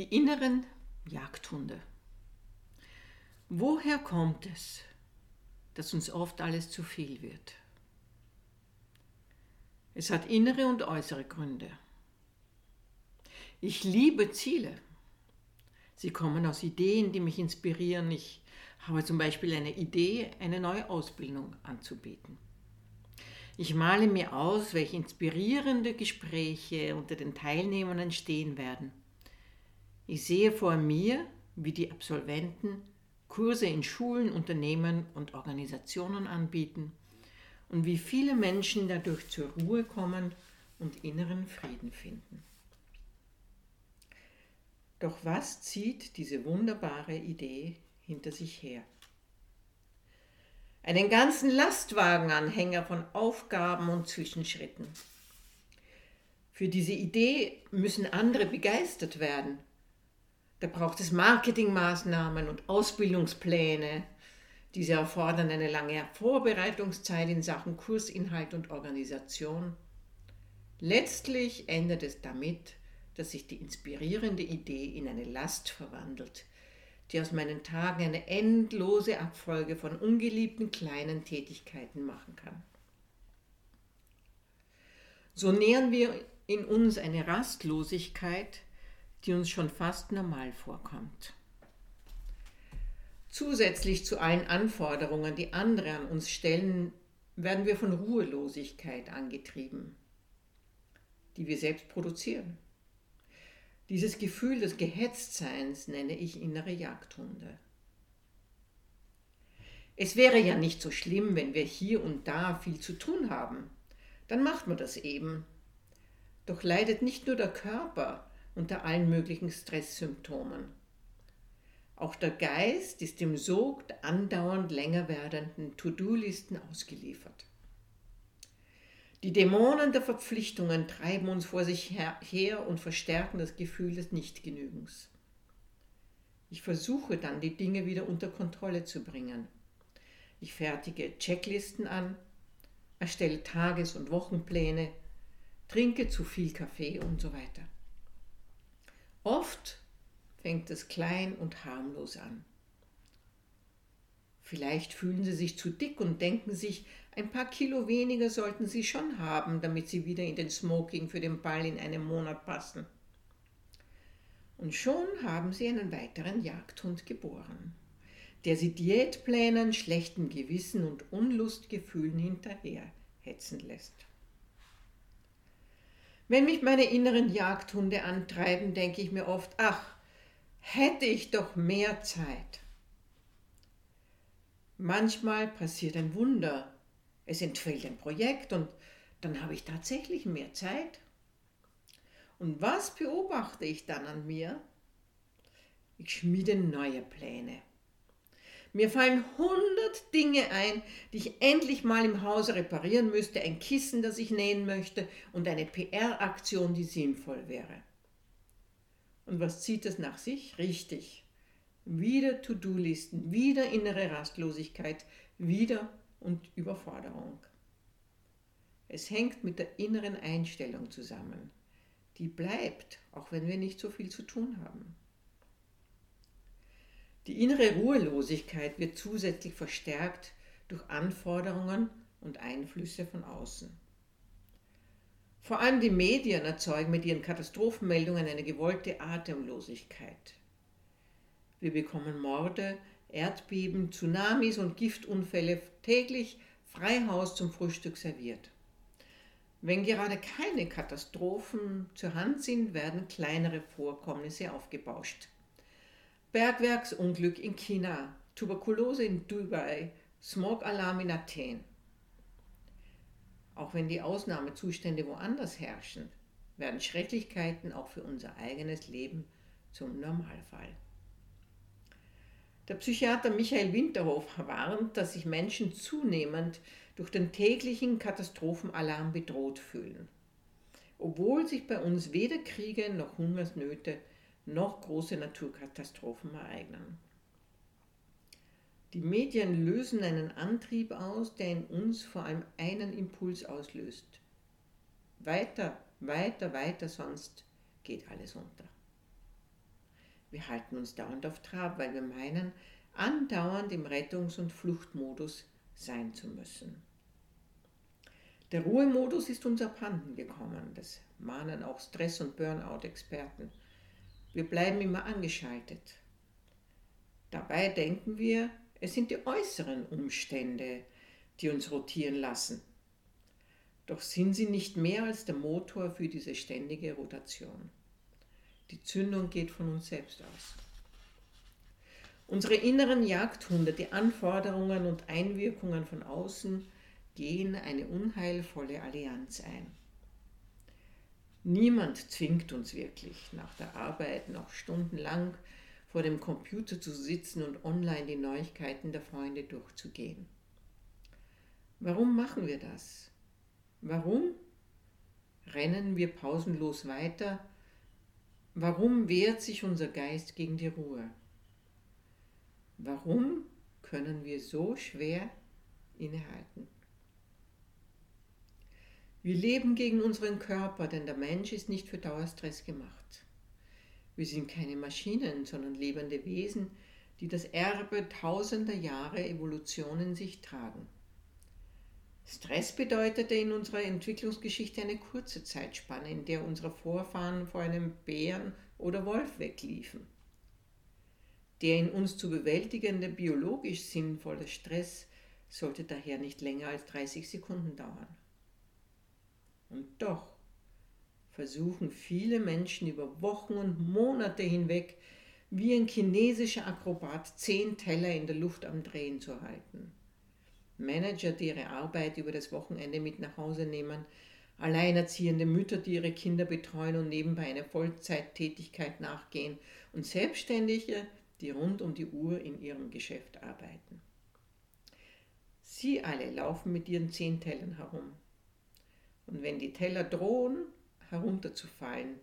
Die inneren Jagdhunde. Woher kommt es, dass uns oft alles zu viel wird? Es hat innere und äußere Gründe. Ich liebe Ziele. Sie kommen aus Ideen, die mich inspirieren. Ich habe zum Beispiel eine Idee, eine neue Ausbildung anzubieten. Ich male mir aus, welche inspirierende Gespräche unter den Teilnehmern entstehen werden. Ich sehe vor mir, wie die Absolventen Kurse in Schulen, Unternehmen und Organisationen anbieten und wie viele Menschen dadurch zur Ruhe kommen und inneren Frieden finden. Doch was zieht diese wunderbare Idee hinter sich her? Einen ganzen Lastwagenanhänger von Aufgaben und Zwischenschritten. Für diese Idee müssen andere begeistert werden da braucht es Marketingmaßnahmen und Ausbildungspläne. Diese erfordern eine lange Vorbereitungszeit in Sachen Kursinhalt und Organisation. Letztlich endet es damit, dass sich die inspirierende Idee in eine Last verwandelt, die aus meinen Tagen eine endlose Abfolge von ungeliebten kleinen Tätigkeiten machen kann. So nähern wir in uns eine Rastlosigkeit, die uns schon fast normal vorkommt. Zusätzlich zu allen Anforderungen, die andere an uns stellen, werden wir von Ruhelosigkeit angetrieben, die wir selbst produzieren. Dieses Gefühl des Gehetztseins nenne ich innere Jagdhunde. Es wäre ja nicht so schlimm, wenn wir hier und da viel zu tun haben. Dann macht man das eben. Doch leidet nicht nur der Körper, unter allen möglichen Stresssymptomen. Auch der Geist ist dem Sog der andauernd länger werdenden To-Do-Listen ausgeliefert. Die Dämonen der Verpflichtungen treiben uns vor sich her und verstärken das Gefühl des Nichtgenügens. Ich versuche dann, die Dinge wieder unter Kontrolle zu bringen. Ich fertige Checklisten an, erstelle Tages- und Wochenpläne, trinke zu viel Kaffee und so weiter. Oft fängt es klein und harmlos an. Vielleicht fühlen Sie sich zu dick und denken sich, ein paar Kilo weniger sollten Sie schon haben, damit Sie wieder in den Smoking für den Ball in einem Monat passen. Und schon haben Sie einen weiteren Jagdhund geboren, der Sie Diätplänen, schlechtem Gewissen und Unlustgefühlen hinterherhetzen lässt. Wenn mich meine inneren Jagdhunde antreiben, denke ich mir oft, ach, hätte ich doch mehr Zeit. Manchmal passiert ein Wunder. Es entfällt ein Projekt und dann habe ich tatsächlich mehr Zeit. Und was beobachte ich dann an mir? Ich schmiede neue Pläne. Mir fallen hundert Dinge ein, die ich endlich mal im Hause reparieren müsste, ein Kissen, das ich nähen möchte und eine PR-Aktion, die sinnvoll wäre. Und was zieht es nach sich? Richtig. Wieder To-Do-Listen, wieder innere Rastlosigkeit, wieder und Überforderung. Es hängt mit der inneren Einstellung zusammen. Die bleibt, auch wenn wir nicht so viel zu tun haben. Die innere Ruhelosigkeit wird zusätzlich verstärkt durch Anforderungen und Einflüsse von außen. Vor allem die Medien erzeugen mit ihren Katastrophenmeldungen eine gewollte Atemlosigkeit. Wir bekommen Morde, Erdbeben, Tsunamis und Giftunfälle täglich frei Haus zum Frühstück serviert. Wenn gerade keine Katastrophen zur Hand sind, werden kleinere Vorkommnisse aufgebauscht. Bergwerksunglück in China, Tuberkulose in Dubai, Smogalarm in Athen. Auch wenn die Ausnahmezustände woanders herrschen, werden Schrecklichkeiten auch für unser eigenes Leben zum Normalfall. Der Psychiater Michael Winterhoff warnt, dass sich Menschen zunehmend durch den täglichen Katastrophenalarm bedroht fühlen, obwohl sich bei uns weder Kriege noch Hungersnöte noch große Naturkatastrophen ereignen. Die Medien lösen einen Antrieb aus, der in uns vor allem einen Impuls auslöst. Weiter, weiter, weiter, sonst geht alles unter. Wir halten uns dauernd auf Trab, weil wir meinen, andauernd im Rettungs- und Fluchtmodus sein zu müssen. Der Ruhemodus ist uns abhanden gekommen, das mahnen auch Stress- und Burnout-Experten. Wir bleiben immer angeschaltet. Dabei denken wir, es sind die äußeren Umstände, die uns rotieren lassen. Doch sind sie nicht mehr als der Motor für diese ständige Rotation. Die Zündung geht von uns selbst aus. Unsere inneren Jagdhunde, die Anforderungen und Einwirkungen von außen, gehen eine unheilvolle Allianz ein. Niemand zwingt uns wirklich, nach der Arbeit noch stundenlang vor dem Computer zu sitzen und online die Neuigkeiten der Freunde durchzugehen. Warum machen wir das? Warum rennen wir pausenlos weiter? Warum wehrt sich unser Geist gegen die Ruhe? Warum können wir so schwer innehalten? Wir leben gegen unseren Körper, denn der Mensch ist nicht für Dauerstress gemacht. Wir sind keine Maschinen, sondern lebende Wesen, die das Erbe tausender Jahre Evolution in sich tragen. Stress bedeutete in unserer Entwicklungsgeschichte eine kurze Zeitspanne, in der unsere Vorfahren vor einem Bären oder Wolf wegliefen. Der in uns zu bewältigende biologisch sinnvolle Stress sollte daher nicht länger als 30 Sekunden dauern. Und doch versuchen viele Menschen über Wochen und Monate hinweg wie ein chinesischer Akrobat zehn Teller in der Luft am Drehen zu halten. Manager, die ihre Arbeit über das Wochenende mit nach Hause nehmen, alleinerziehende Mütter, die ihre Kinder betreuen und nebenbei einer Vollzeittätigkeit nachgehen und Selbstständige, die rund um die Uhr in ihrem Geschäft arbeiten. Sie alle laufen mit ihren zehn Tellern herum und wenn die Teller drohen herunterzufallen,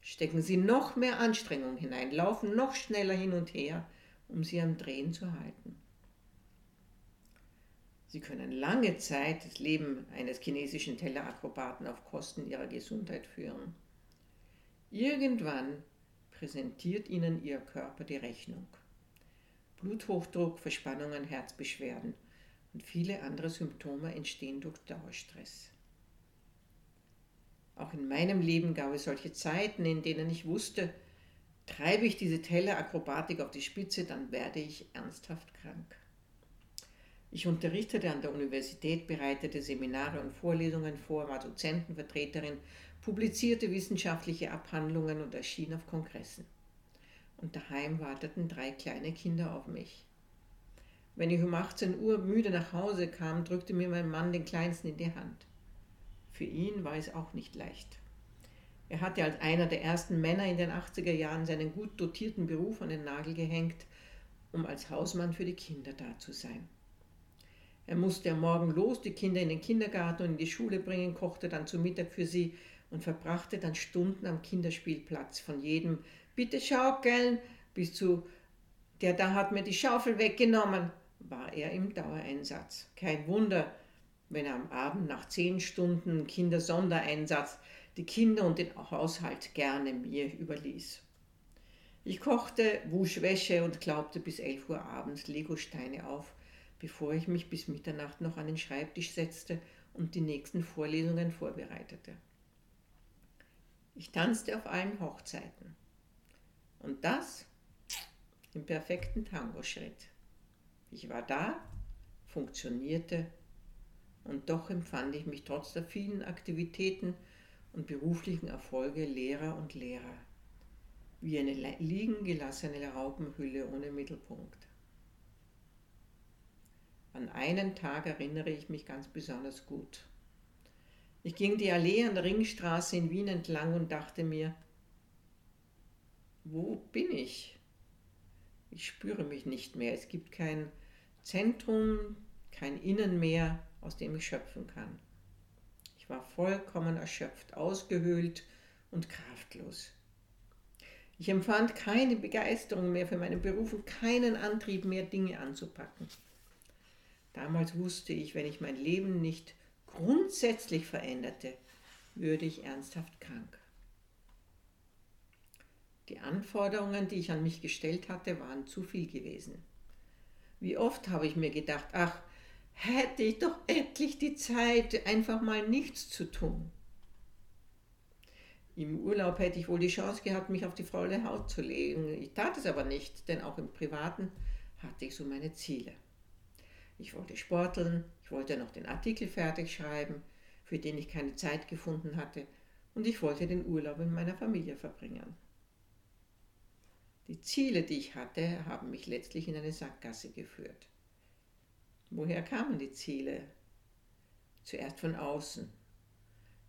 stecken sie noch mehr Anstrengung hinein, laufen noch schneller hin und her, um sie am Drehen zu halten. Sie können lange Zeit das Leben eines chinesischen Tellerakrobaten auf Kosten ihrer Gesundheit führen. Irgendwann präsentiert ihnen ihr Körper die Rechnung. Bluthochdruck, Verspannungen, Herzbeschwerden und viele andere Symptome entstehen durch Dauerstress. Auch in meinem Leben gab es solche Zeiten, in denen ich wusste, treibe ich diese Tellerakrobatik auf die Spitze, dann werde ich ernsthaft krank. Ich unterrichtete an der Universität, bereitete Seminare und Vorlesungen vor, war Dozentenvertreterin, publizierte wissenschaftliche Abhandlungen und erschien auf Kongressen. Und daheim warteten drei kleine Kinder auf mich. Wenn ich um 18 Uhr müde nach Hause kam, drückte mir mein Mann den Kleinsten in die Hand. Für ihn war es auch nicht leicht. Er hatte als einer der ersten Männer in den 80er Jahren seinen gut dotierten Beruf an den Nagel gehängt, um als Hausmann für die Kinder da zu sein. Er musste am Morgen los, die Kinder in den Kindergarten und in die Schule bringen, kochte dann zu Mittag für sie und verbrachte dann Stunden am Kinderspielplatz von jedem Bitte schaukeln bis zu Der da hat mir die Schaufel weggenommen, war er im Dauereinsatz. Kein Wunder, wenn am Abend nach zehn Stunden Kindersondereinsatz die Kinder und den Haushalt gerne mir überließ. Ich kochte, wusch Wäsche und klaubte bis elf Uhr abends Legosteine auf, bevor ich mich bis Mitternacht noch an den Schreibtisch setzte und die nächsten Vorlesungen vorbereitete. Ich tanzte auf allen Hochzeiten. Und das im perfekten Tango-Schritt. Ich war da, funktionierte und doch empfand ich mich trotz der vielen Aktivitäten und beruflichen Erfolge Lehrer und Lehrer, wie eine liegen gelassene Raupenhülle ohne Mittelpunkt. An einen Tag erinnere ich mich ganz besonders gut. Ich ging die Allee an der Ringstraße in Wien entlang und dachte mir, wo bin ich? Ich spüre mich nicht mehr. Es gibt kein Zentrum, kein Innen mehr, aus dem ich schöpfen kann. Ich war vollkommen erschöpft, ausgehöhlt und kraftlos. Ich empfand keine Begeisterung mehr für meinen Beruf und keinen Antrieb mehr, Dinge anzupacken. Damals wusste ich, wenn ich mein Leben nicht grundsätzlich veränderte, würde ich ernsthaft krank. Die Anforderungen, die ich an mich gestellt hatte, waren zu viel gewesen. Wie oft habe ich mir gedacht, ach, hätte ich doch endlich die Zeit, einfach mal nichts zu tun. Im Urlaub hätte ich wohl die Chance gehabt, mich auf die faule Haut zu legen. Ich tat es aber nicht, denn auch im Privaten hatte ich so meine Ziele. Ich wollte sporteln, ich wollte noch den Artikel fertig schreiben, für den ich keine Zeit gefunden hatte, und ich wollte den Urlaub in meiner Familie verbringen. Die Ziele, die ich hatte, haben mich letztlich in eine Sackgasse geführt. Woher kamen die Ziele? Zuerst von außen.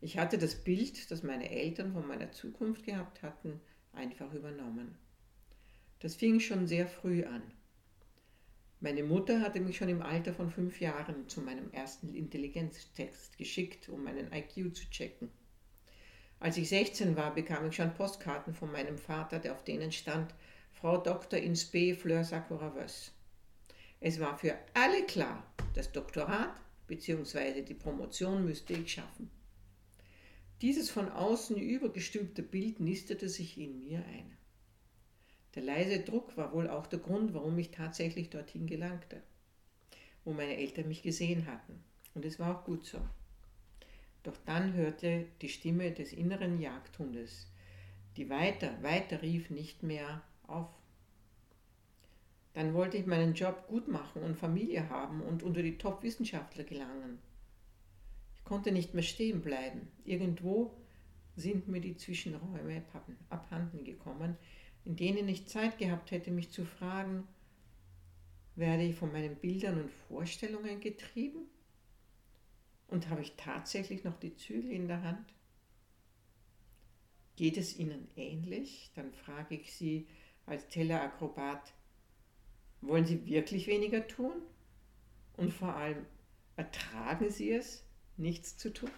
Ich hatte das Bild, das meine Eltern von meiner Zukunft gehabt hatten, einfach übernommen. Das fing schon sehr früh an. Meine Mutter hatte mich schon im Alter von fünf Jahren zu meinem ersten Intelligenztext geschickt, um meinen IQ zu checken. Als ich 16 war, bekam ich schon Postkarten von meinem Vater, der auf denen stand Frau Dr. ins B. Fleur Sakura-Wöss. Es war für alle klar, das Doktorat bzw. die Promotion müsste ich schaffen. Dieses von außen übergestülpte Bild nistete sich in mir ein. Der leise Druck war wohl auch der Grund, warum ich tatsächlich dorthin gelangte, wo meine Eltern mich gesehen hatten. Und es war auch gut so. Doch dann hörte die Stimme des inneren Jagdhundes, die weiter, weiter rief, nicht mehr auf. Dann wollte ich meinen Job gut machen und Familie haben und unter die Top-Wissenschaftler gelangen. Ich konnte nicht mehr stehen bleiben. Irgendwo sind mir die Zwischenräume abhanden gekommen, in denen ich Zeit gehabt hätte, mich zu fragen, werde ich von meinen Bildern und Vorstellungen getrieben? Und habe ich tatsächlich noch die Zügel in der Hand? Geht es Ihnen ähnlich? Dann frage ich Sie als Tellerakrobat, wollen Sie wirklich weniger tun? Und vor allem, ertragen Sie es, nichts zu tun?